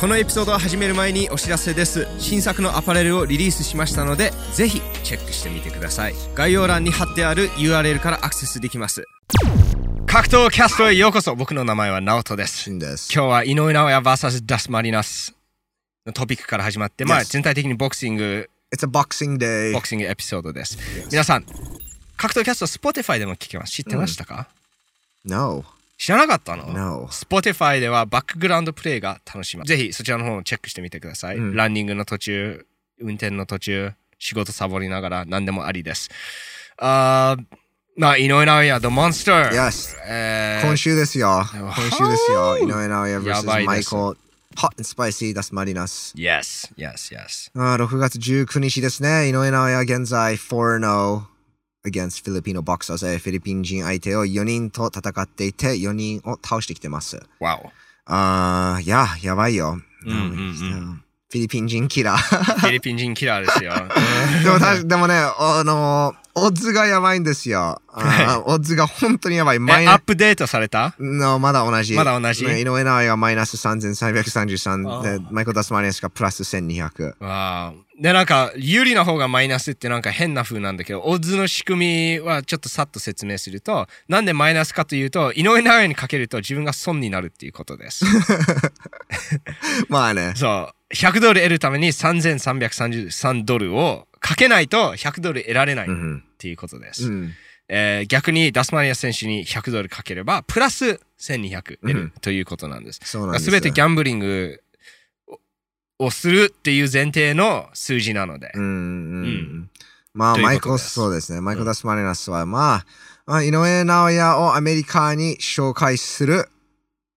このエピソードを始める前にお知らせです。新作のアパレルをリリースしましたのでぜひチェックしてみてください。概要欄に貼ってある URL からアクセスできます。格闘キャストへようこそ。僕の名前はナオトです。今日は井上尚弥 VS ダスマリナスのトピックから始まって、まあ.全体的にボクシング It's a boxing day. ボクシングエピソードです。皆さん格闘キャスト Spotify でも聞けます。知ってましたか、No. 知らなかったの？No. Spotify ではバックグラウンドプレイが楽しめます。ぜひそちらの方をチェックしてみてください。うんランニングの途中、運転の途中、仕事サボりながら何でもありです。あーまあ、井上尚弥、The Monster。Yes. えー今週ですよ。今週ですよ。井上尚弥 vs です Michael Hot and Spicy ダスマリナス。Yes, yes, yes. あー6月19日ですね。井上尚弥現在4-0 against フィリピンのボクサーズ。フィリピン人相手を4人と戦っていて、4人を倒してきてます。Wow. あー、いや、やばいよ。うんうんうんフィリピン人キラー。フィリピン人キラーですよ。でもたでもね、あのオッズがやばいんですよ。オッズが本当にやばい。マイえ、アッナプデートされた？のまだ同じ。まだ同じ？ね井上尚弥がマイナス3333あで、マイコダスマリアスがプラス1200。わあで、なんか、有利な方がマイナスってなんか変な風なんだけど、オッズの仕組みはちょっとさっと説明すると、なんでマイナスかというと、井上尚弥にかけると自分が損になるっていうことです。まあね。そう。100ドル得るために3333ドルをかけないと100ドル得られないっうんていうことでうす。ん。えー逆にダスマニア選手に100ドルかければ、プラス1200得るうんということなんです。そうなんです。すべてギャンブリングををするっていう前提の数字なので。うんうん。まあ、マイコですそうですね。マイコダスマリナスは、まあ、まあ、井上尚弥をアメリカに紹介する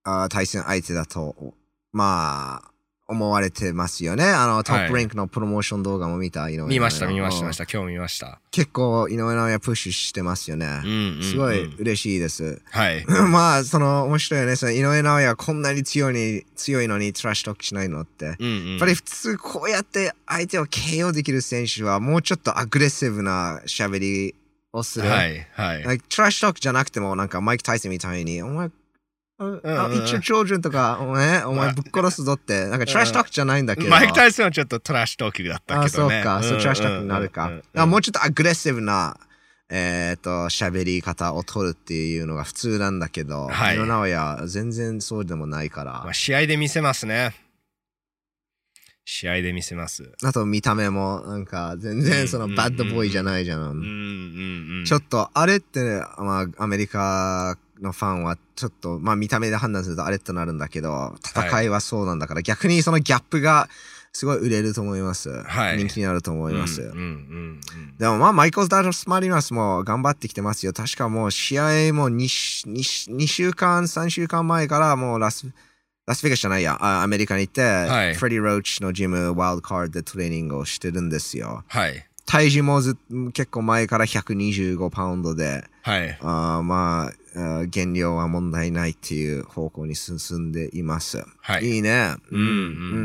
あー対戦相手だと、まあ、思われてますよね。あの、トップランクのプロモーション動画も見た、井上見ました、見ました、見まうんした。今日見ました。結構、井上尚弥プッシュしてますよね。うんうんうんすごい嬉しいです。はい。まあ、その、面白いよね。その井上尚弥はこんなに強いに強いのにトラッシュトークしないのって。うんうんやっぱり普通こうやって相手を KO できる選手はもうちょっとアグレッシブな喋りをする。はい、はい。トラッシュトークじゃなくてもなんかマイク・タイソンみたいに、お前、あうんあ Eat your children とか、お前、お前ぶっ殺すぞって、なんかトラッシュトークじゃないんだけど。マイク・タイソンはちょっとトラッシュトークだったあ、けどね。そうか。そう、トラッシュトークになるか。もうちょっとアグレッシブな、えっ、と、喋り方を取るっていうのが普通なんだけど、はい井上尚弥全然そうでもないから。まあ、試合で見せますね。試合で見せます。あと見た目もなんか全然そのうんバッドボーイじゃないじゃん。ちょっとあれってね、まあアメリカのファンはちょっとまあ見た目で判断するとあれとなるんだけど、戦いはそうなんだから、逆にそのギャップがすごい売れると思います。はい人気になると思います。うんうんうんでもまあマイコル・ダルス・マリナスも頑張ってきてますよ。確かもう試合も 2, 2, 週間、3週間前からもうラス、ラスベガスじゃないや、あアメリカに行って、はいフレディ・ローチのジム、ワイルドカードでトレーニングをしてるんですよ。はい。体重もず結構前から125パウンドで、はい。あーまあ、減量は問題ないっていう方向に進んでいます。はい。いいね。うんう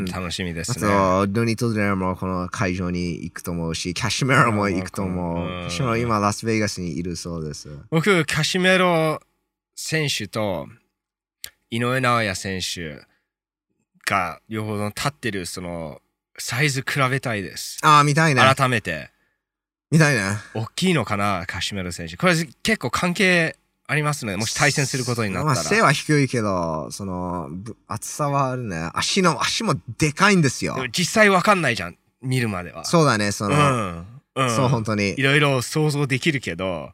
ん。楽しみであすね。と、ドニト・デラもこの会場に行くと思うし、キャシメロも行くと思う。うんキャシメロ今ラスベガスにいるそうです。僕、カシメロ選手と井上尚弥選手が両方の立ってるそのサイズ比べたいです。ああ、見たいね。改めて。見たいね。大きいのかな、カシメロ選手。これ結構関係ありますね。もし対戦することになまあ、ったら。背は低いけど、その、ぶ厚さはあるね。足の、足もでかいんですよ。実際わかんないじゃん。見るまでは。そうだね、その、うん。うん。そう、本当にい。ろいろ想像できるけど、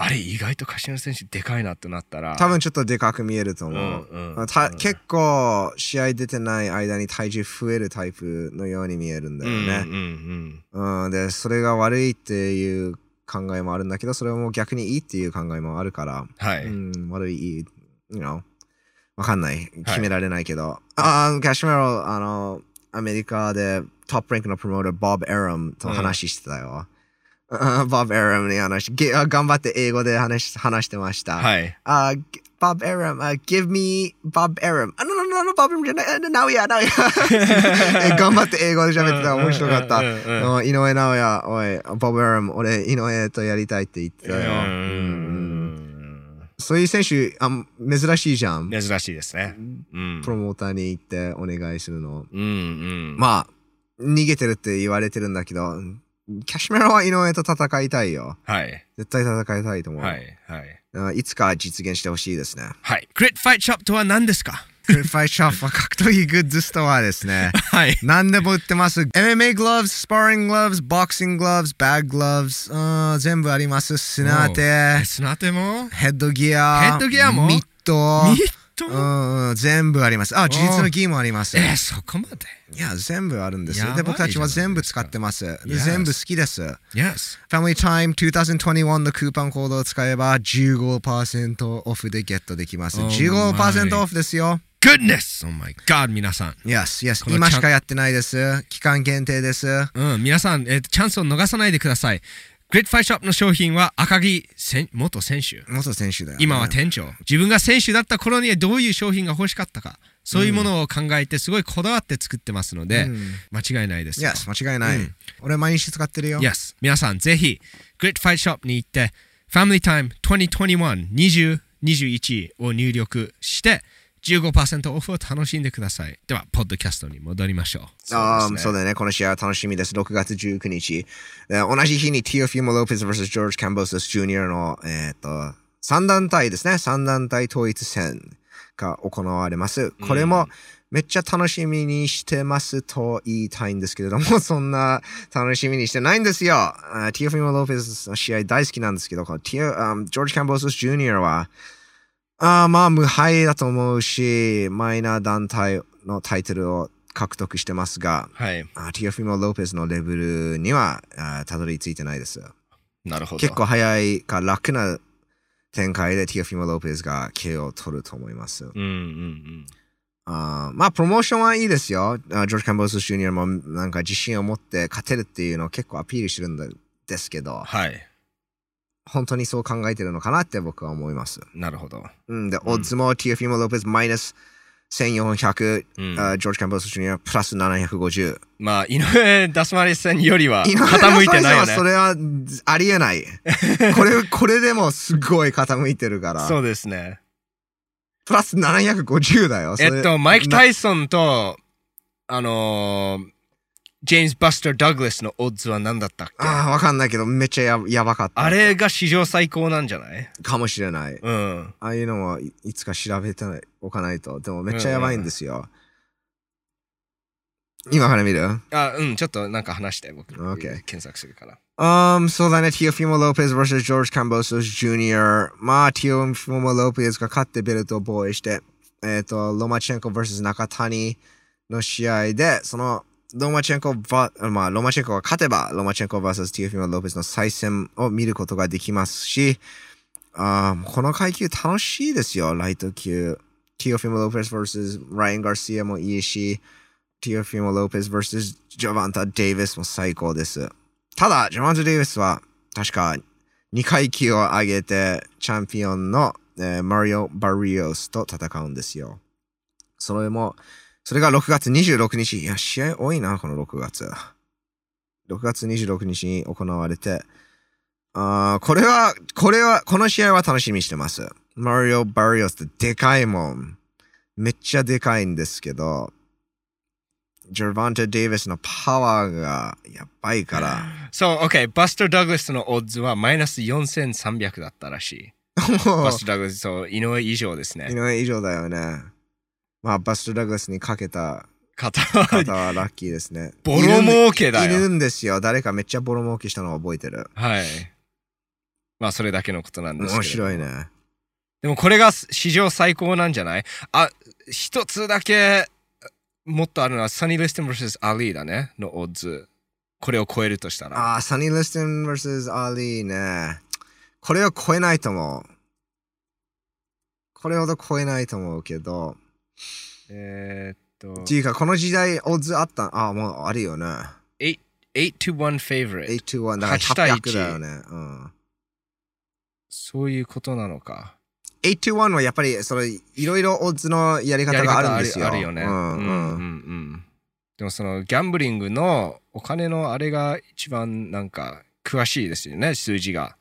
あれ意外とカシメロ選手でかいなってなったら。多分ちょっとでかく見えるとう思う。んうん。たうん結構試合出てない間に体重増えるタイプのように見えるんだよね。うんうんうん。うん、で、それが悪いっていう考えもあるんだけど、それも逆にいいっていう考えもあるから、はい。うん、悪い、いい、you know、わかんない。決められないけど。ああ、キャシメロ、あの、アメリカでトップランクのプロモーター、ボブ・エラムと話してたよ。あボブ・エラムに話頑張って英語で話し話してました。はい。あ、ボブ・エラム、give me ボブ・エラム。あ、no, no, no, ボブ・エラムじゃない。あナウヤ、ナウヤ。頑張って英語で喋ってた。面白かった。うん井上尚弥、おい、ボブ・エラム、俺、井上とやりたいって言ってたよ。ううんんそういう選手あ珍しいじゃん。珍しいですね。うんプ。ロモーターに行ってお願いするの。うんうん。まあ、逃げてるって言われてるんだけど、キャシメロは井上と戦いたいよ。はい。絶対戦いたいと思う。はい。はい。あいつか実現してほしいですね。はい。グリッドファイトショップとは何ですか？クリファイショップは格闘技グッズストアですね。はい。何でも売ってます。MMA gloves、sparring gloves、boxing gloves、bag gloves、うん全部あります。砂手、砂手も？ヘッドギア、ヘッドギアも？ミット、ミット？うんうん、全部あります。あ、事実のギもあります。えー、そこまで？いや、全部あるんですよ。で、僕たちは全部使ってます。全部好きです。?Yes. Family Time 2021のクーポンコードを使えば15%オフでゲットできます。Oh 15% my オフですよ。Goodness! Oh my god, 皆さん。Yes, yes. この今しかやってないです。期間限定です。うん、皆さん、えーチャンスを逃さないでください。グリッドファイトショップの商品は赤木選元選手。元選手だよ、ね。今は店長。自分が選手だった頃にはどういう商品が欲しかったか。そういうものを考えてすごいこだわって作ってますので、うん間違いないですよ。Yes, 間違いない。うん俺毎日使ってるよ。Yes. 皆さん、ぜひ、グリッドファイトショップに行って、Family Time 2021 2021を入力して、15%オフを楽しんでください。では、ポッドキャストに戻りましょう。ああ、ですねそうだね。この試合は楽しみです。6月19日。で同じ日にティオフィモ・ロペス vs ジョージ・キャンボス・ジュニアの、えっ、と、3団体ですね。3団体統一戦が行われます。これもめっちゃ楽しみにしてますと言いたいんですけれども、そんな楽しみにしてないんですよ。あティオフィモ・ロペスの試合大好きなんですけど、このティオあジョージ・キャンボス・ジュニアは、あーまあ無敗だと思うし、マイナー団体のタイトルを獲得してますが、はい。あティオフィモ・ロペスのレベルにはあたどり着いてないです。なるほど。結構早いか楽な展開でティオフィモ・ロペスが KO を取ると思います。うんうんうん。あーまあ、プロモーションはいいですよ。あジョージ・キャンボス・ジュニアもなんか自信を持って勝てるっていうのを結構アピールしてるんですけど、はい。本当にそう考えてるのかなって僕は思います。なるほど。うん、で、オッズもティオフィモ・ロペスマイナス1400、うんあジョージ・キャンボス・ジュニアプラス750。まあ、井上ダスマリス戦よりは傾いてないよね。それはありえない。これ、これでもすごい傾いてるから。そうですね。プラス750だよ。えっと、マイク・タイイソンと、あのー、ジェームズ・バスター・ダグラスのオッズは何だったっけ？ああ、わかんないけど、めっちゃややばかった。あれが史上最高なんじゃない？かもしれない。うん。ああいうのもいいつか調べておかないと。でもめっちゃやばいんですよ。今から見る？あ、うん、ちょっとなんか話して、僕。OK 検索するから。Um, そうだね。ティオフィモ・ロペス vs ジョージ・カンボス・ジュニア。まあ、ティオフィモ・ロペスが勝ってベルトを防衛して、えっ、と、ロマチェンコ vs 中谷の試合で、その、ロマチェンコば、まあ、ロマチェンコが勝てば、ローマチェンコ vs ティオフィモ・ロペスの再戦を見ることができますし、あこの階級楽しいですよ、ライト級。ティオフィモ・ロペス vs ライアン・ガルシアもいいし、ティオフィモ・ロペス vs ジョバンタ・デイビスも最高です。ただ、ジョバンタ・デイビスは確か2階級を上げてチャンピオンの、えーマリオ・バリオスと戦うんですよ。それも、それが6月26日。いや、試合多いな、この6月。6月26日に行われて、あーこれは、これは、この試合は楽しみにしてます。マリオ・バリオスってでかいもん。めっちゃでかいんですけど、ジョバンタ・デイビスのパワーがやばいから。そう、OK。バスター・ダグラスのオッズはマイナス4300だったらしい。バスター・ダグラス、そう、井上以上です井ね。上以上だよね。まあ、バスト・ダグラスにかけた方方ははラッキーですね。ボロ儲けだいるよ。んですよ。誰かめっちゃボロ儲けしたのを覚えてる。はい。まあ、それだけのことなんですけど。面白いね。でもこれが史上最高なんじゃない？あ、一つだけもっとあるのはサニー・リステン vs アリーだね、のオッズ。これを超えるとしたら。ああ、サニー・リストン vs アリーね。これを超えないと思う。これほど超えないと思うけど。えーっとっていうか、この時代、オッズあったああ、もうあるよね。8 to 1 favorite。8 to 1。だから8対1 800だよね。うん。そういうことなのか。8 to 1はやっぱり、それ、いろいろオッズのやり方があるんですよ。あるあるよね。うんうん。うん。でもそのギャンブリングのお金のあれが一番なんか詳しいですよね、数字が。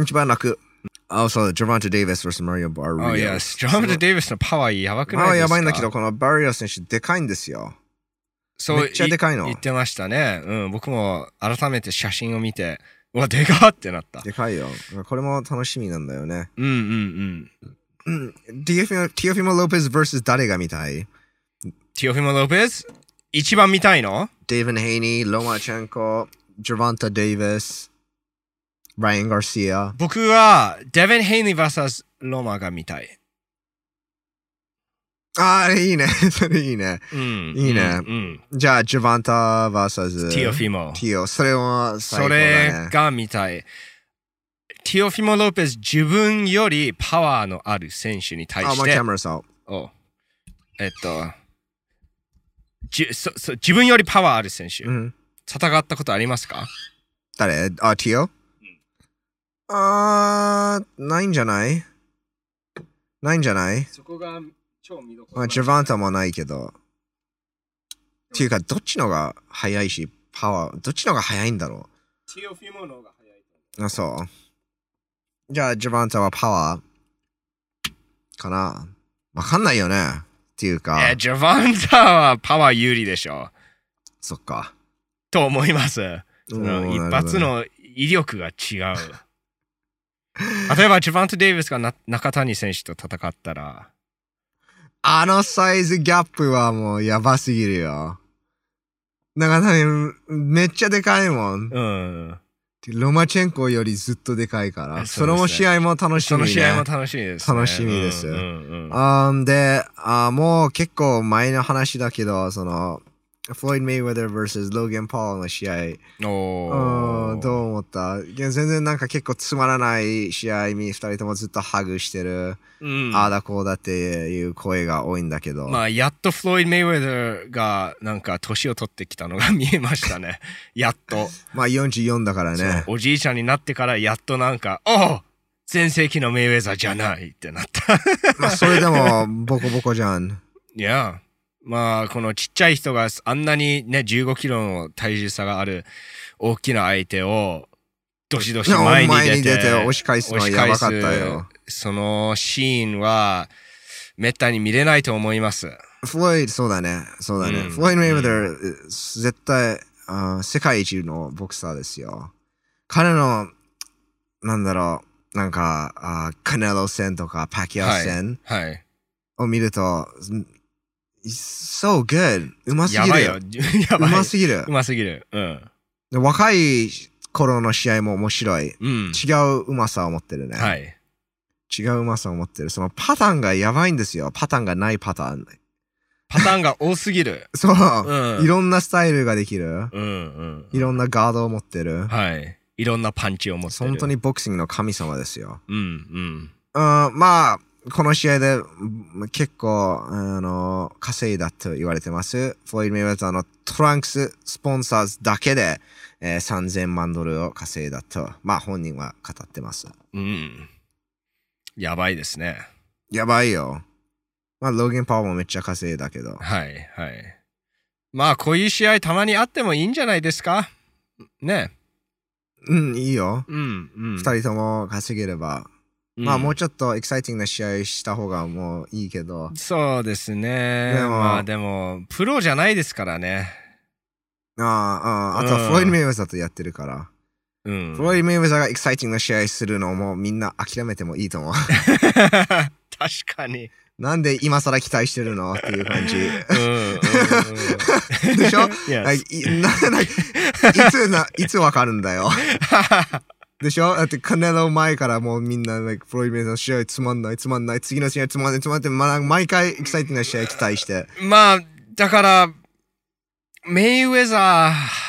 一番楽。あ、そう、ジョバンタ・デイビス vs マリオ・バリオ。あ、いや、ジョバンタ・デイビスのパワーやばくないまあですか？やばいんだけど、このバリオ選手でかいんですよ。そうめっちゃでかいの言ってましたね。うん、僕も改めて写真を見て、うわ、でかってなった。でかいよ。これも楽しみなんだよね。うんうんうん。うん。ティオフィモ・ロペス vs 誰が見たい？ティオフィモ・ロペス一番見たいの？デイヴン・ヘイニー、ロマチェンコ、ジョバンタ・デイビス、ライアン・ガーシア。僕は、デヴィン・ヘイニー VS ロマが見たい。ああ、いいね。それいいね。うん。いいねうんうん。じゃあ、ジョバンタ vs ティオフィモ。ティオ。それは最高だそれね。が見たい。ティオフィモ・ロペス、自分よりパワーのある選手に対してャ、メラさん。おえっと、じそそ自分よりパワーある選手、うん。戦ったことありますか？誰？あ、ティオあー、ないんじゃない？ないんじゃない？そこが超見どこまあ、ジョバンタもないけど。っていうか、どっちのが速いし、パワー、どっちのが速いんだろティオフィモの方が早い。う。あ、そう。じゃあ、ジョバンタはパワー？かな？わかんないよね。っていうか、え、ジョバンタはパワー有利でしょ。そっか。と思います。そうんの一発の威力が違う。例えば、ジョバンタ・デイビスがな中谷選手と戦ったら、あのサイズギャップはもうやばすぎるよ。なんかね、めっちゃでかいもん。うん。ロマチェンコよりずっとでかいから。えそれも試合も楽しみ、ね。その試合も楽しみです、ね。楽しみですうんうんであー、もう結構前の話だけど、その、フロイド・メイウェザー vs ローガン・ポールの試合、おどう思った？全然なんか結構つまらない試合に二人ともずっとハグしてる、うんああだこうだっていう声が多いんだけど、まあ、やっとフロイド・メイウェザーがなんか年を取ってきたのが見えましたね。やっと。まあ44だからね。おじいちゃんになってからやっとなんか、おう全盛期のメイウェザーじゃないってなった。まあそれでもボコボコじゃん。いや、まあ、このちっちゃい人があんなにね、15キロの体重差がある大きな相手を、どしどし前に出て、出て押し返すのはやばかったよ。そのシーンは、めったに見れないと思います。フロイド、そうだね。そうだね。うんフロイド・メイウェザー、絶対あー世界一のボクサーですよ。彼の、なんだろう、なんか、あーカネロ戦とかパキア戦はい。を見ると、so good. うますぎやばいよる。やばい。うますぎるう。ますぎる。うん。若い頃の試合も面白い。うん。違ううまさを持ってるね。はい。違ううまさを持ってる。そのパターンがやばいんですよ。パターンがないパターン。パターンが多すぎる。そう。うんいろんなスタイルができる。うんうん。いろんなガードを持ってる。はい。いろんなパンチを持ってる。本当にボクシングの神様ですよ。うんうん。うん、まあ、この試合でうん結構、あの、稼いだと言われてます。フロイド・メイウェザーのトランクススポンサーズだけで、えー3000万ドルを稼いだと、まあ本人は語ってます。うん。やばいですね。やばいよ。まあ、ローゲン・パワーもめっちゃ稼いだけど。はいはい。まあ、こういう試合たまにあってもいいんじゃないですか？ね。うん、いいよ。うんうん。二、人とも稼げれば。まあ、もうちょっとエキサイティングな試合した方がもういいけど。そうですね。でもまあでも、プロじゃないですからね。ああ、ああ、あとはうんフロイド・メイウェザーとやってるから。うん。フロイド・メイウェザーがエキサイティングな試合するのもみんな諦めてもいいと思う。確かに。なんで今更期待してるのっていう感じ。でしょ？んかいつな、いつわかるんだよ。でしょ？だってカネロ前からもうみんな、like、フロイド・メイウェザーの試合つまんない、つまんない、次の試合つまんない、つまんないまあ、毎回エキサイティングな試合期待して。まあ、だから、メイウェザー、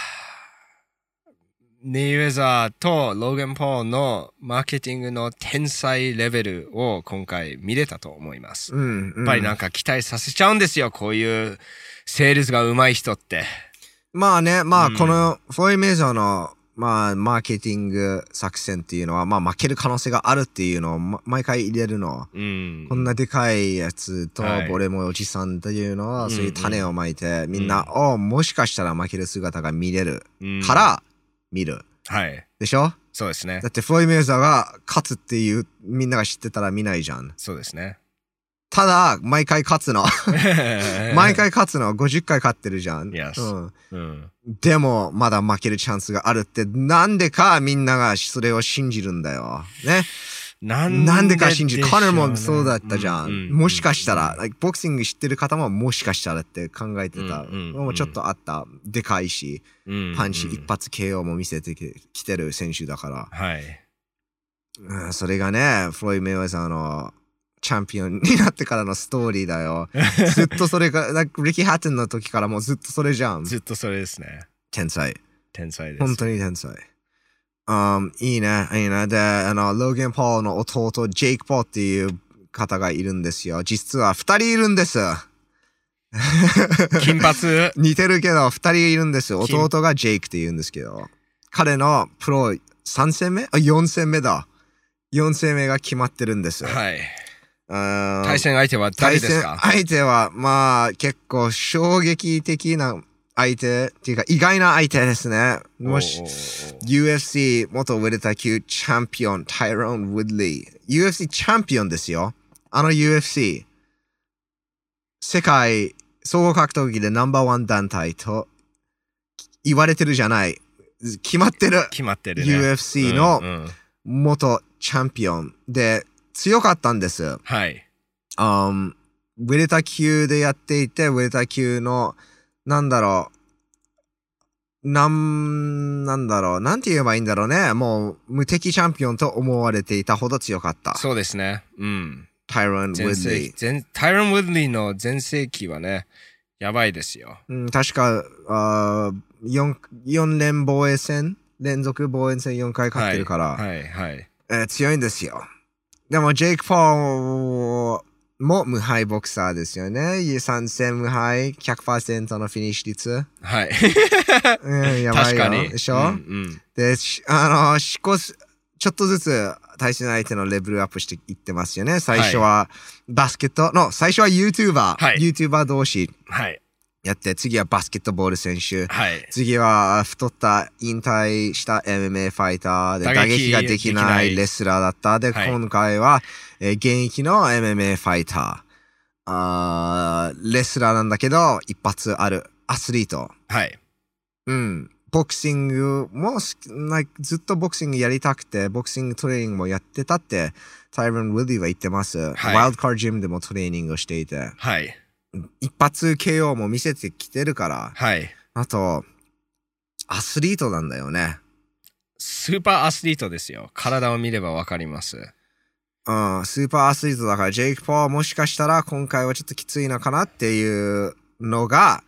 メイウェザーとローガン・ポールのマーケティングの天才レベルを今回見れたと思います。やうん、うん。っぱりなんか期待させちゃうんですよ、こういうセールスが上手い人って。まあね、まあうんこのフロイド・メイザーの、まあ、マーケティング作戦っていうのは、まあ負ける可能性があるっていうのを、ま毎回入れるの。うん。こんなでかいやつとはい、俺もおじさんっていうのは、うんそういう種をまいて、みんな、おもしかしたら負ける姿が見れるうんから、見る。はい。でしょ？そうですねだ。ってフロイド・メイウェザーが勝つっていうみんなが知ってたら見ないじゃん。そうですね。ただ、毎回勝つの。毎回勝つの。50回勝ってるじゃん。Yes うん。うん。でも、まだ負けるチャンスがあるって、なんでかみんながそれを信じるんだよ。ね。なんでか信じる。カナもそうだったじゃん。ううもしかしたら、like ボクシング知ってる方ももしかしたらって考えてた。もうちょっとあった。でかいし、うんパンチうん一発 KO も見せてききてる選手だから。はい。うんそれがね、フロイド・メイウェザーのチャンピオンになってからのストーリーだよ。ずっとそれが、like リキ・ハッテンの時からもうずっとそれじゃん。ずっとそれですね。天才。天才です。本当に天才。Um, いいね、いいね。で、あの、ローゲン・ポールの弟、ジェイク・ポーっていう方がいるんですよ。実は二人いるんです。金髪？似てるけど、二人いるんです。金弟がジェイクって言うんですけど。彼のプロ3戦目？あ、4戦目だ。4戦目が決まってるんです。はい。対対戦相手は誰ですか？相手は、まあ、結構衝撃的な相手っていうか、意外な相手ですね。もし UFC 元ウェルター級チャンピオン、タイロン・ウッドリー。UFC チャンピオンですよ。あの UFC。世界総合格闘技でナンバーワン団体と言われてるじゃない。決まってる。決まってるね。UFC のうんうん元チャンピオンで強かったんです。はい。um, ウェルタ級でやっていて、ウェルタ級の、なんだろう、なん、なんだろう、なんて言えばいいんだろうね。もう、無敵チャンピオンと思われていたほど強かった。そうですね。うん。タイロン・ウッド全盛リー。タイロン・ウッドリーの全盛期はね、やばいですよ。うん、確か、あー 4, 4連防衛戦？連続防衛戦4回勝ってるから、はい、はい。えー強いんですよ。でも、ジェイク・ポールも無敗ボクサーですよね。3戦無敗、100%のフィニッシュ率。はい。うん、やばいよ。確かに。でしょ、うんうんで、しあの、しこす、ちょっとずつ対戦相手のレベルアップしていってますよね。最初はバスケットの、最初は YouTuber、はい YouTuber 同士はい。やって、次はバスケットボール選手。はい。次は太った引退した MMA ファイターで打撃ができないいレスラーだった。で、はい今回は、えー現役の MMA ファイター。あーレスラーなんだけど、一発あるアスリート。はい。うん。ボクシングもずっとボクシングやりたくて、ボクシングトレーニングもやってたって、タイロン・ウィディは言ってます。はいワイルドカージムでもトレーニングをしていて、はい。一発 KO も見せてきてるから、はい。あと、アスリートなんだよね。スーパーアスリートですよ。体を見ればわかります。うん、スーパーアスリートだから、ジェイク・ポーはもしかしたら今回はちょっときついのかなっていうのが、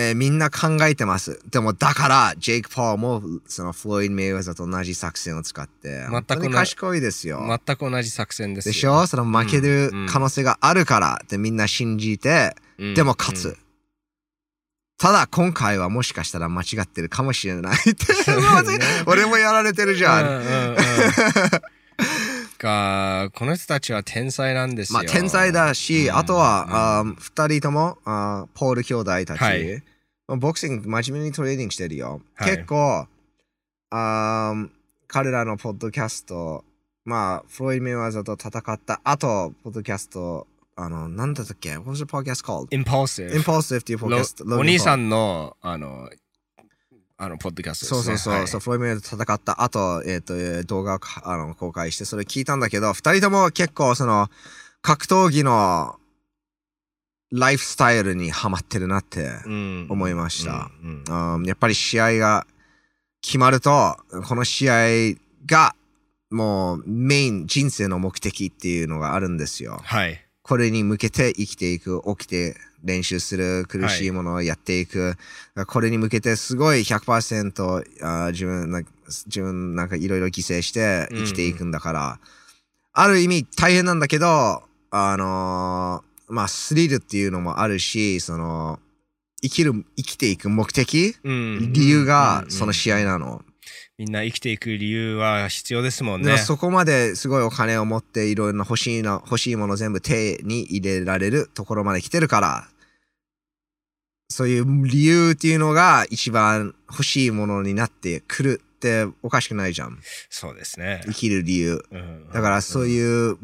えーみんな考えてます。でもだから、ジェイク・ポーもそのフロイド・メイウェザーと同じ作戦を使って、く本当に賢いですよ。全く同じ作戦ですよ。でしょ？その負けるうんうん可能性があるからってみんな信じて、うんでも勝つ。うんただ今回はもしかしたら間違ってるかもしれないって。ね 俺もやられてるじゃん。うんうんうんがこの人たちは天才なんですよ。まあ天才だし、うんあとは、あー二人ともあーポール兄弟たち、はいまあボクシング真面目にトレーニングしてるよ。はい結構あー彼らのポッドキャスト、まあ、フロイド・メイウェザーと戦った後、ポッドキャスト、あの、なんだったっけ ?What was the podcast called? Impulsive。Impulsive っていうポッドキャスト。お兄さんんの、あの、あの、ポッドキャストですね。そうそうそう、はいそうフロイド・メイウェザーと戦った後、えっ、ー動画をかあの公開して、それ聞いたんだけど、二人とも結構その、格闘技のライフスタイルにハマってるなってうん思いました。うんうんうんやっぱり試合が決まると、この試合がもうメイン人生の目的っていうのがあるんですよ。はい。これに向けて生きていく、起きて練習する、苦しいものをやっていく。これに向けてすごい100%あー自分なんか、自分なんかいろいろ犠牲して生きていくんだから、ある意味大変なんだけど、あのーまあスリルっていうのもあるし、その、生きる、生きていく目的、うん理由がうんその試合なの。みんな生きていく理由は必要ですもんね。そこまですごいお金を持っていろいろな欲しいな欲しいもの全部手に入れられるところまで来てるからそういう理由っていうのが一番欲しいものになってくるっておかしくないじゃん。そうですね。生きる理由。うんだからそういう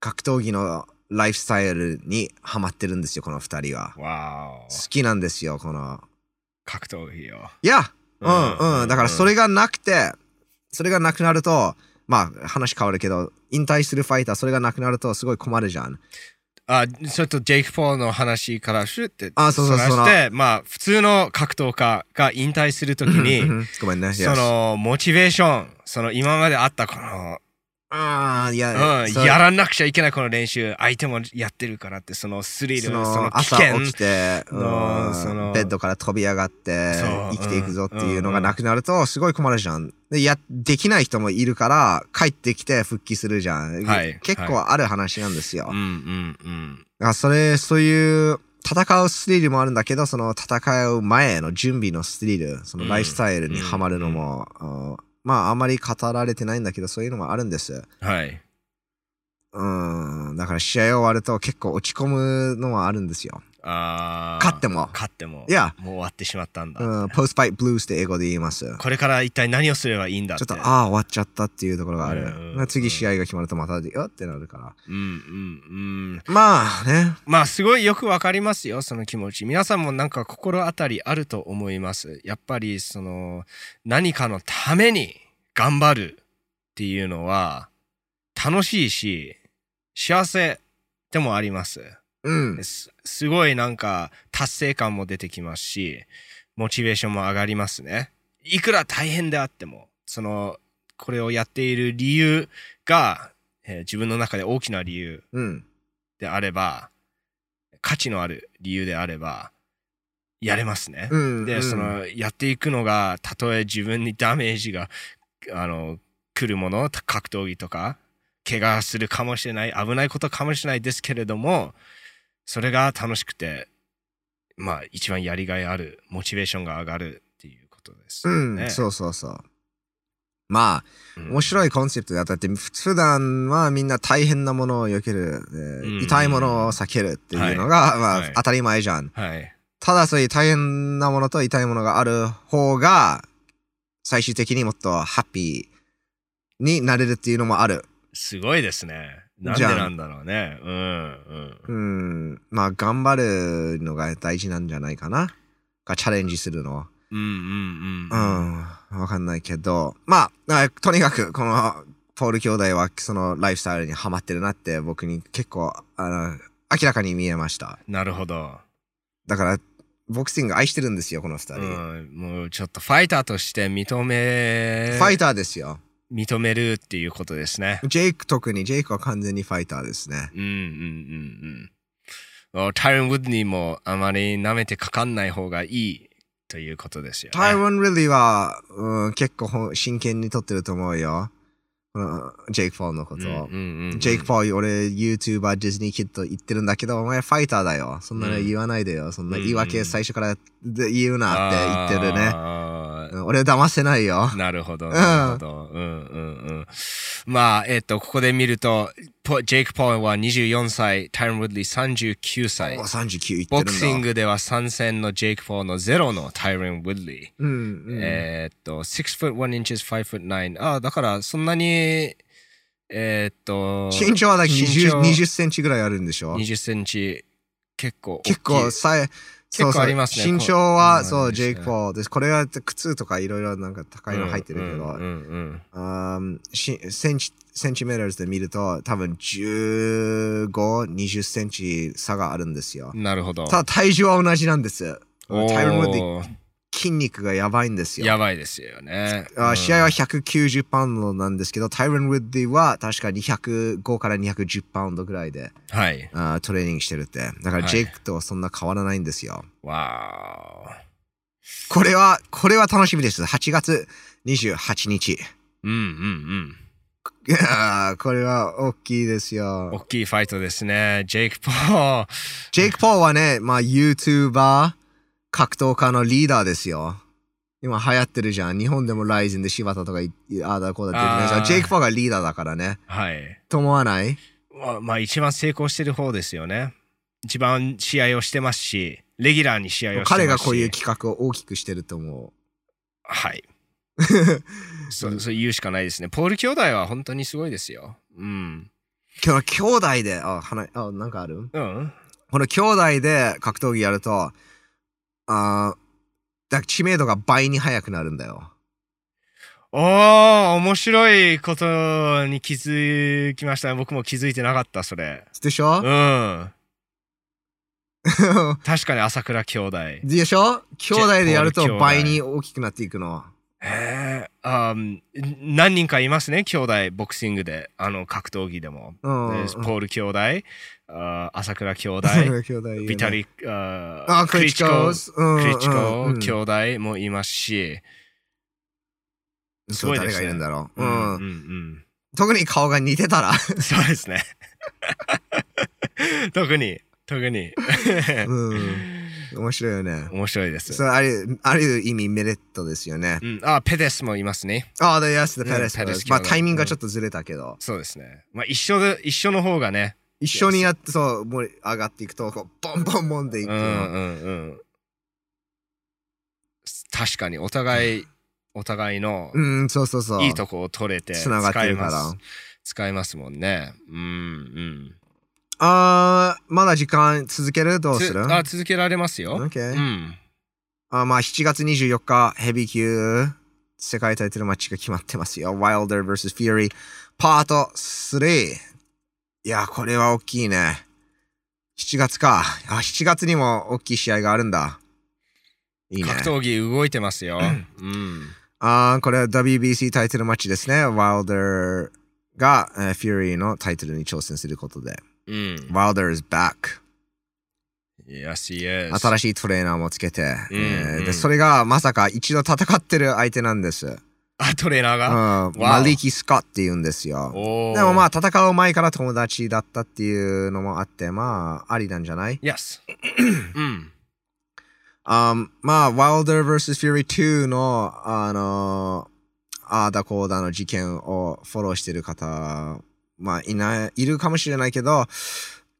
格闘技のライフスタイルにハマってるんですよ、この二人は。好お。きなんですよ、この。格闘技を。いや、ううんんうん。だからそれがなくて、それがなくなると、まあ話変わるけど、引退するファイター、それがなくなるとすごい困るじゃん。あ、ちょっとジェイク・ポールの話からシュってあそうそうそらして、まあ、普通の格闘家が引退するときに、うんごめんね。その、モチベーション、その、今まであったこの、ああ、いや、うん、やらなくちゃいけないこの練習、相手もやってるからって、そのスリル、そそのの危朝険起きて、うんのそのベッドから飛び上がって生きていくぞっていうのがなくなるとすごい困るじゃん。でやできない人もいるから帰ってきて復帰するじゃん。はい結構ある話なんですよ。うんうんうん。だからそれそういう戦うスリルもあるんだけどその戦う前の準備のスリルそのライフスタイルにはまるのも、うんまああまり語られてないんだけどそういうのもあるんです。はい。うん、だから試合終わると結構落ち込むのはあるんですよ。あー勝っても勝っても。いやもう終わってしまったんだ。うん、ポストファイトブルースって英語で言います。これから一体何をすればいいんだっ。ちょってと、ああ、終わっちゃったっていうところがある。うんまあ次試合が決まるとまたで、よってなるから。うんうんうん。まあね。まあすごいよくわかりますよその気持ち皆さんもなんか心当たりあると思いますやっぱりその何かのために頑張るっていうのは楽しいし幸せでもありますうん。すすごいなんか達成感も出てきますしモチベーションも上がりますねいくら大変であってもそのこれをやっている理由が、えー自分の中で大きな理由うん。であれば、価値のある理由であれば、やれますね。うん。で、うんそ、の、やっていくのが、たとえ自分にダメージが、あの、来るもの、格闘技とか、怪我するかもしれない、危ないことかもしれないですけれども、それが楽しくて、まあ、一番やりがいある、モチベーションが上がるっていうことですうん、ね。そうそうそう。まあ、うん面白いコンセプトだったって、普段はみんな大変なものを避ける、えーうん痛いものを避けるっていうのが、まあ、はい当たり前じゃん。はい。ただそういう大変なものと痛いものがある方が、最終的にもっとハッピーになれるっていうのもある。すごいですね。なんでなんだろうね。うん、うん。うん。まあ、頑張るのが大事なんじゃないかな。がチャレンジするの。うんうんうんう。ん。わかんないけど。まあ、あとにかく、この、ポール兄弟は、そのライフスタイルにハマってるなって、僕に結構、あの、明らかに見えました。なるほど。だから、ボクシング愛してるんですよ、この二人。うん、もうちょっとファイターとして認め、ファイターですよ。認めるっていうことですね。ジェイク特に、ジェイクは完全にファイターですね。うんうんうんうんお。タイロン・ウッドニーもあまり舐めてかかんない方がいいということですよね。タイロン・リリーは、うん、結構真剣に撮ってると思うよ。ジェイク・ポールのことを。ジェイク・ポール、俺、YouTuber、ディズニーキッド言ってるんだけど、お前ファイターだよ。そんなの言わないでよ。そんな言い訳最初からで言うなって言ってるね。俺騙せないよ。なるほど、なるほど。うんうんうん。まあ、えっ、と、ここで見ると、ポジェイク・ポールは24歳、タイロン・ウッドリー39歳お。39言ってボ。クシングでは参戦のジェイク・ポールのゼロのタイロン・ウッドリー。うん、うん。えーっと、6 foot 1 inches, 5 foot 9。ああ、だからそんなに、えーっと、身長はだけ身 20, 長20センチぐらいあるんでしょ？20センチ、結構大きい。結構さえ、そうそう身長は、こそうジェイク・ポールです。これは靴とかいろいろなんか高いの入ってるけど、うんうんセンチ、センチメーターズで見ると多分15、20センチ差があるんですよう。んなるほど。ただ体重は同じなんです。タイロン・ウッ筋肉がやばいんですよ。やばいですよね。あうん試合は190パウンドなんですけど、タイロン・ウッディは確か205から210パウンドぐらいではい。あートレーニングしてるって。だからはいジェイクとそんな変わらないんですよ。わこれは、これは楽しみです。8月28日。ーうんうん いやーこれは大きいですうん。よ。大きいファイトですね。ジェイク・ポール。ジェイク・ポールはね、まあ YouTuber、格闘家のリーダーですよ。今流行ってるじゃん。日本でもライゼンで柴田とかいああだこうだって言ってジェイク・ポールがリーダーだからね。はい。と思わない？まあ、まあ、一番成功してる方ですよね。一番試合をしてますし、レギュラーに試合をしてますし。彼がこういう企画を大きくしてると思う。はい。そうそう言うしかないですね。ポール兄弟は本当にすごいですよ。うん。今日兄弟で、あ、花あ、なんかある？うん。この兄弟で格闘技やると、あーだ知名度が倍に速くなるんだよ。おー、面白いことに気づきました。僕も気づいてなかった、それ。でしょ？うん。確かに朝倉兄弟。でしょ？兄弟でやると倍に大きくなっていくの。へえあー何人かいますね、兄弟、ボクシングで、あの、格闘技でも。うん。でポール兄弟、あー朝倉兄弟、ビタリ、あクリチコ。うんクリチコ兄弟もいますし、すそうごいですね誰がいるんだろう。ううんんうん特に顔が似てたら。うん、そうですね。特に、特に。うん。面白いよね。面白いです。それあるある意味メリットですよね。うん、あ、ペデスもいますね。ああ、で、ヤス、ペレス。ペレスまあタイミングがちょっとずれたけど。そうですね。まあ一緒で、一緒の方がね。一緒にやって、そう、盛り上がっていくと、こうボンボンボンでいくの。うんうんうん。確かに、お互い、お互いのうん、そうそうそう。いいとこを取れてつながってるから使えます。使えますもんね。うんうん。あー、まだ時間続ける？どうする？つあ続けられますよ。?OK う。ん。あまあ、7月24日、ヘビー級世界タイトルマッチが決まってますよ。Wilder vs. Fury パート3。いや、これは大きいね。7月か。あ、7月にも大きい試合があるんだ。いいね。格闘技動いてますよ。うん。あーこれは WBC タイトルマッチですね。Wilder が、えー Fury のタイトルに挑戦することで。うん。Wilder is back. Yes, he is. 新しいトレーナーもつけて、うんうんえーで、それがまさか一度戦ってる相手なんです。あ、トレーナーうん、が。マリキ・スコって言うんですよ。でもまあ戦う前から友達だったっていうのもあって、まあありなんじゃない？Yes. うん。あまあ、Wilder vs. Fury 2の、あのあーだこーだの事件をフォローしてる方、まあいない、いるかもしれないけど、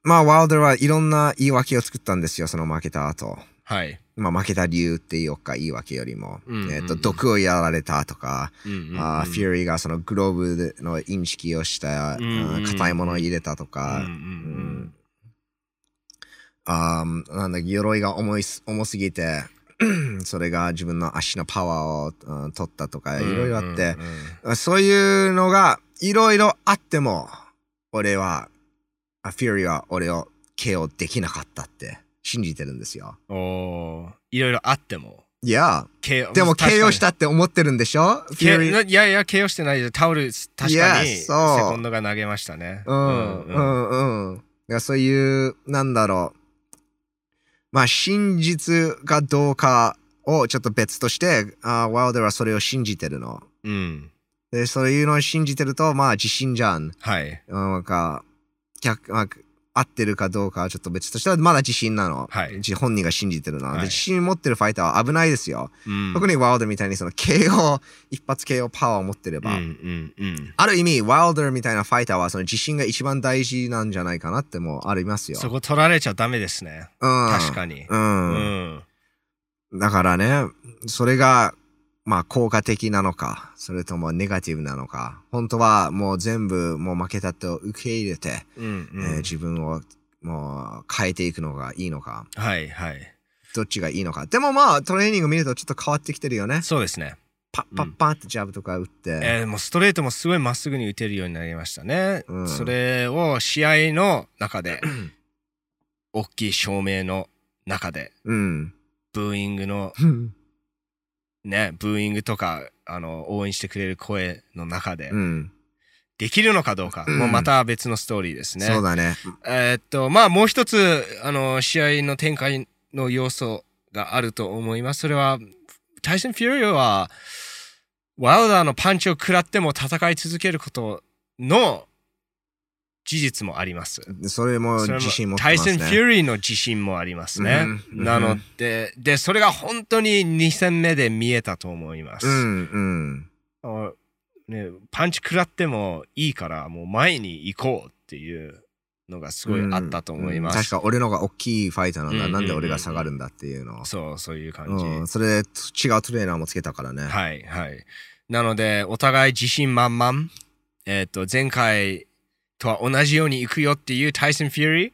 まあ、Wilder はいろんな言い訳を作ったんですよ、その負けた後。はい。まあ、負けた理由っていうか言い訳よりも、うんうんうん。えっ、と、毒をやられたとか、うんうんうん。あーフューリーがそのグローブのインチキをした、うんうんいものを入れたとか、うんうんうんあーなんだ鎧が重いす重すぎて それが自分の足のパワーを、うん取ったとかいろいろあって、うんそういうのがいろいろあっても俺はあフューリーは俺を KO できなかったって信じてるんですよ。うんおーいろいろあっても。いやでも確かに KO したって思ってるんでしょ？いやいや、KO してないです。タオル、確かに、いやセそうコンドが投げましたね。うんうんうん。だからそういう、なんだろう。まあ、真実かどうかをちょっと別として、あワイルドはそれを信じてるの。うん。で、そういうのを信じてると、まあ、自信じゃん。はい。なんか、逆、まあ、合ってるかどうかはちょっと別としては、まだ自信なの。はい自本人が信じてるの。はいで自信持ってるファイターは危ないですよ。うん特にワイルドみたいにその KO、一発 KO パワーを持ってれば。うんうんうん。ある意味、ワイルドみたいなファイターはその自信が一番大事なんじゃないかなってもありますよ。そこ取られちゃダメですね。うん、確かに。う。うんん。だからね、それが、まあ効果的なのか、それともネガティブなのか、本当はもう全部もう負けたと受け入れて、うんうえーん。自分をもう変えていくのがいいのか、はいはい。どっちがいいのか。でもまあトレーニング見るとちょっと変わってきてるよね。そうですね。パッパッパッってジャブとか打って。えー、もうストレートもすごいまっすぐに打てるようになりましたね。うんそれを試合の中で、大きい照明の中で、うん。ブーイングのね、ブーイングとか、あの、応援してくれる声の中でう、ん。できるのかどうか、うんもうまた別のストーリーですね。そうだね。えーっと、まあもう一つ、あの、試合の展開の要素があると思います。それは、タイソン・フューリーは、ワイルダーのパンチを食らっても戦い続けることの事実もあります。それも自信持ってタイソン・。フューリーの自信もありますね。うんなので、で、それが本当に2戦目で見えたと思います。うんうん。あね、パンチ食らってもいいから、もう前に行こうっていうのがすごいあったと思います。うん確か俺のが大きいファイターなんだ。うんなんで俺が下がるんだっていうのを。そう、そういう感じ。うん、それで違うトレーナーもつけたからね。はい、はい。なので、お互い自信満々。えっ、と、前回とは同じように行くよっていうタイソン・フューリー。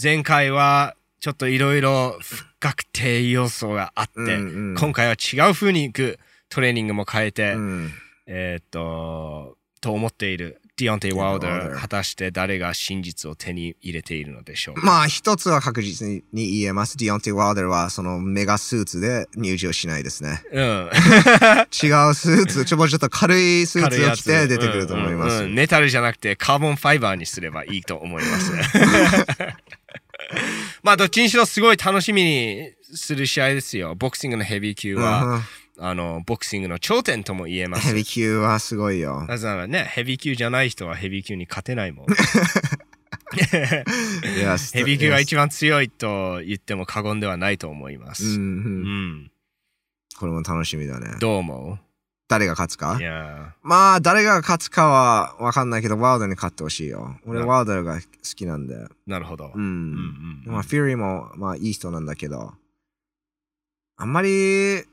前回はちょっといろいろ不確定要素があって、うんうん。今回は違う風に行くトレーニングも変えて、うん。えっ、と、と思っているディオンテイ・ワイルダー、果たして誰が真実を手に入れているのでしょうか？まあ一つは確実に言えます。ディオンティ・ワイルダーはそのメガスーツで入場しないですね。うん。違うスーツ、ちょもうちょっと軽いスーツを着て出てくると思います。うんうんうんメタルじゃなくてカーボンファイバーにすればいいと思います。まあどっちにしろすごい楽しみにする試合ですよ。ボクシングのヘビー級は、うんあの、ボクシングの頂点とも言えます。ヘビー級はすごいよ。なぜならね、ヘビー級じゃない人はヘビー級に勝てないもん。ヘビー級が一番強いと言っても過言ではないと思います。うんううんん。これも楽しみだね。どう思誰が勝つか？ういやまあ、誰が勝つかはわかんないけど、ワールドに勝ってほしいよ。俺、なワールドが好きなんで。ーなるほど。ううんん。うんまあ、フューリーも、まあ、いい人なんだけど、あんまり、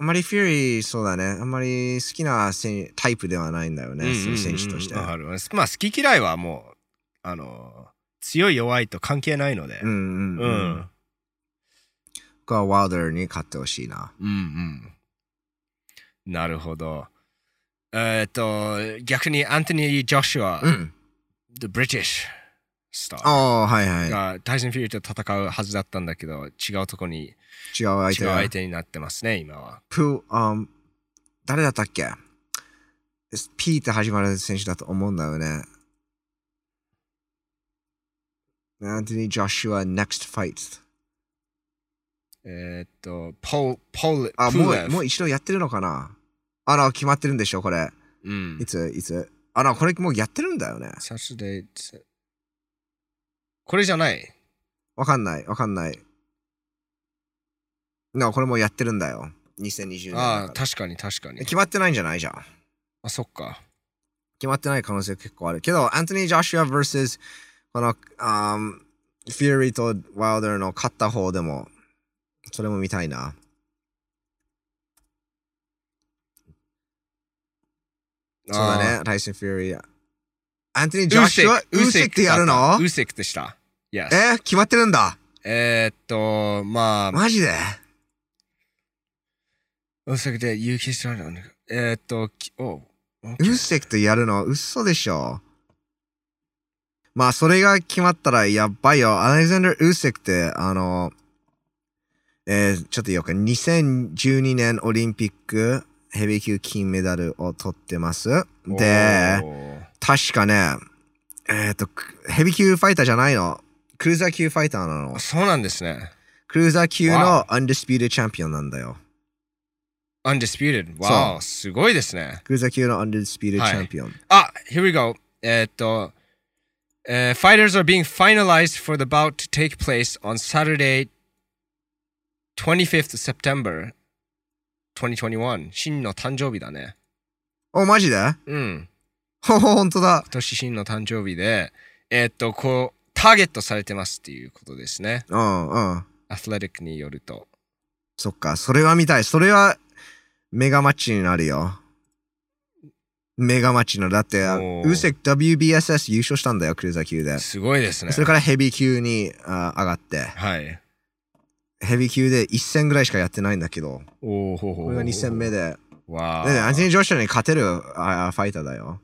あんまりフューリー、そうだね。あんまり好きな選タイプではないんだよね、そういう選手として。まあ好き嫌いはもうあの強い弱いと関係ないので、うんうんううんん。僕はワールドに勝ってほしいな。うんうんなるほどえっ、と逆にアントニー・ジョシュア、うん。The British Star ああ、はいはい。がタイソン・フューリーと戦うはずだったんだけど違うとこに違う相違う相手になってますね今はプー、あん誰だったっけ ?P って始まる選手だと思うんだよね。アントニー・ジョシュア、next fight。えっ、とポーポールあ、もう、もう一度やってるのかな？あの、決まってるんでしょ、これ。うんいつ、いつ？あの、これもうやってるんだよね。サスデーこれじゃないわかんない、わかんない。な、これもうやってるんだよ。2020年。ああ確かに確かに決まってないんじゃないじゃん。あそっか決まってない可能性結構ある。けど、アントニー・ジョシュア vs この、あーフューリーとワイルダーの勝った方でも、それも見たいな。そうだね、タイソン・フューリー。アントニー・ジョシュア、ウーセックってやるの？ウーセックでした。Yes え決まってるんだ。えーっと、まあ、マジで？ウーセックで有機質なのえーっと、きおウーセックってやるの嘘でしょ。まあ、それが決まったらやばいよ。アレクサンダー・ウーセックって、あの、えーちょっと言おうか。2012年オリンピックヘビー級金メダルを取ってます。で、確かね、えっ、と、ヘビー級ファイターじゃないの。クルーザー級ファイターなの。そうなんですね。クルーザー級のアンディスピュートチャンピオンなんだよ。Undisputed。わお、すごいですね。クルーザー級のアンディスピュートチャンピオン。あ、here we go. えーっと、えー fighters are being finalized for the bout to take place on Saturday 25th September 2021. 真の誕生日だね。お、マジでうん。ほほ、ほんとだ。今年真の誕生日で、えーっと、こう、ターゲットされてますっていうことですね。うんうん。アスレティックによると。そっか、それは見たい。それはメガマッチになるよ。メガマッチの。だって、ウーセック WBSS 優勝したんだよ、クルーザー級で。すごいですね。それからヘビー級にあ上がって、はい。ヘビー級で1戦ぐらいしかやってないんだけど、おおほほほこれが2戦目で。わで、アントニー・ージョシュアに勝てるあファイターだよ。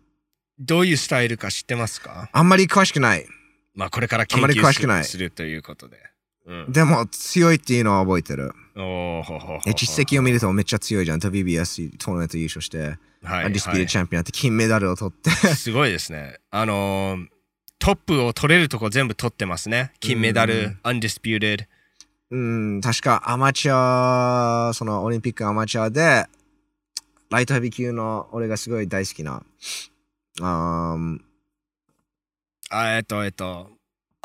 どういうスタイルか知ってますか？あんまり詳しくない。まあこれから研あんまり詳しく究ないすするということで。うん、でも強いっていうのは覚えてる。実績を見るとめっちゃ強いじゃん。WBS トーナメント優勝して、はいアンディスピーはいドチャンピオンって金メダルを取って。すごいですね。あのートップを取れるとこ全部取ってますね。金メダうルん、undisputed。うん、確かアマチュア、そのオリンピックアマチュアで、ライトヘビー級の俺がすごい大好きな、あえっと、えっと、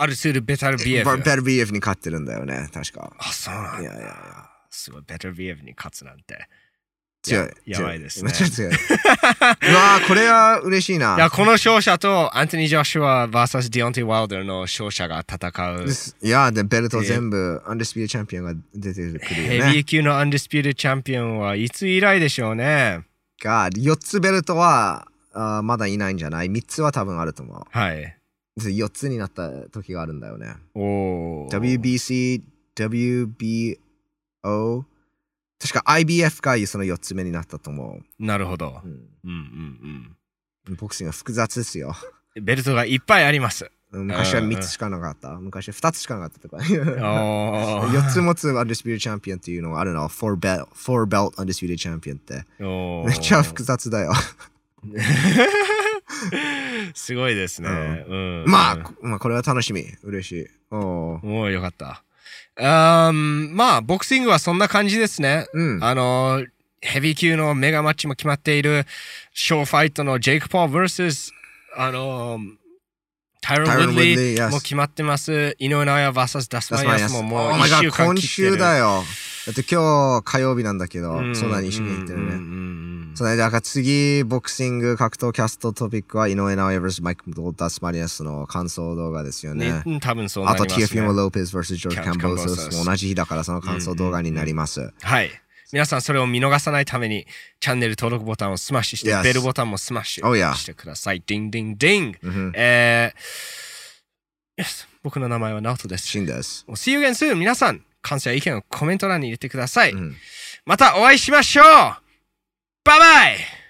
アルツール・ベテルビエフ。ベテルビエフに勝ってるんだよね、確か。あ、そうなんだ。いやいやいやすごい、ベテルビエフに勝つなんて。強い。ややばいですねめっちゃ強い。うわーこれは嬉しいな。いや、この勝者とアントニー・ジョシュア vs ディオンティ・ワイルダーの勝者が戦う。いや、で、ベルト全部、アンディスピューチャンピオンが出てくるよねヘビー。級のアンディスピュートチャンピオンはいつ以来でしょうね？が、4つベルトはあーまだいないんじゃない ?3 つは多分あると思う。はい。で4つになった時があるんだよね。WBC、WBO、確か IBF がその4つ目になったと思なるほどう。。うんうんうんボクシングは複雑ですよ。うん。ベルトがいっぱいあります。昔は3つしかなかった。昔は2つしかなかったとか。おー4つ持つアンディスピュートチャンピオンっていうのがあるの。4 belt, 4 belt アンディスピュートチャンピオンって。めっちゃ複雑だよ。すごいですね。うん。まあ、こまあ、これは楽しみ。嬉しい。おーもうよかった。あーまあ、ボクシングはそんな感じですね。うん。あの、ヘビー級のメガマッチも決まっている、ショーファイトのジェイク・ポール vs、あの、タイロン・ウッドリーも決まってます。井上尚弥 VS ダスマイヤスももう Oh my 1 god 週間今。週だよ。だって今日火曜日なんだけど、うんそうだね、一緒に行ってるね。うんうんうんそれで、だから次、ボクシング格闘キャストトピックは井上尚弥 vs マイク・ダスマリアスの感想動画ですよね。ね、うん多分そうなあと、ります、ね。ティアフィモ・ロペス vs ジョージ・キャンボーキャンボーソスソスも同じ日だからその感想動画になります。はい。皆さんそれを見逃さないためにチャンネル登録ボタンをスマッシュして、Yes. ベルボタンもスマッシ Oh, ュ yeah. してください。ディンディンディン。うんえー、Yes 僕の名前はナオトです。シンです。See you again soon! 皆さん、感想や意見をコメント欄に入れてください。うんまたお会いしましょうバイバイ。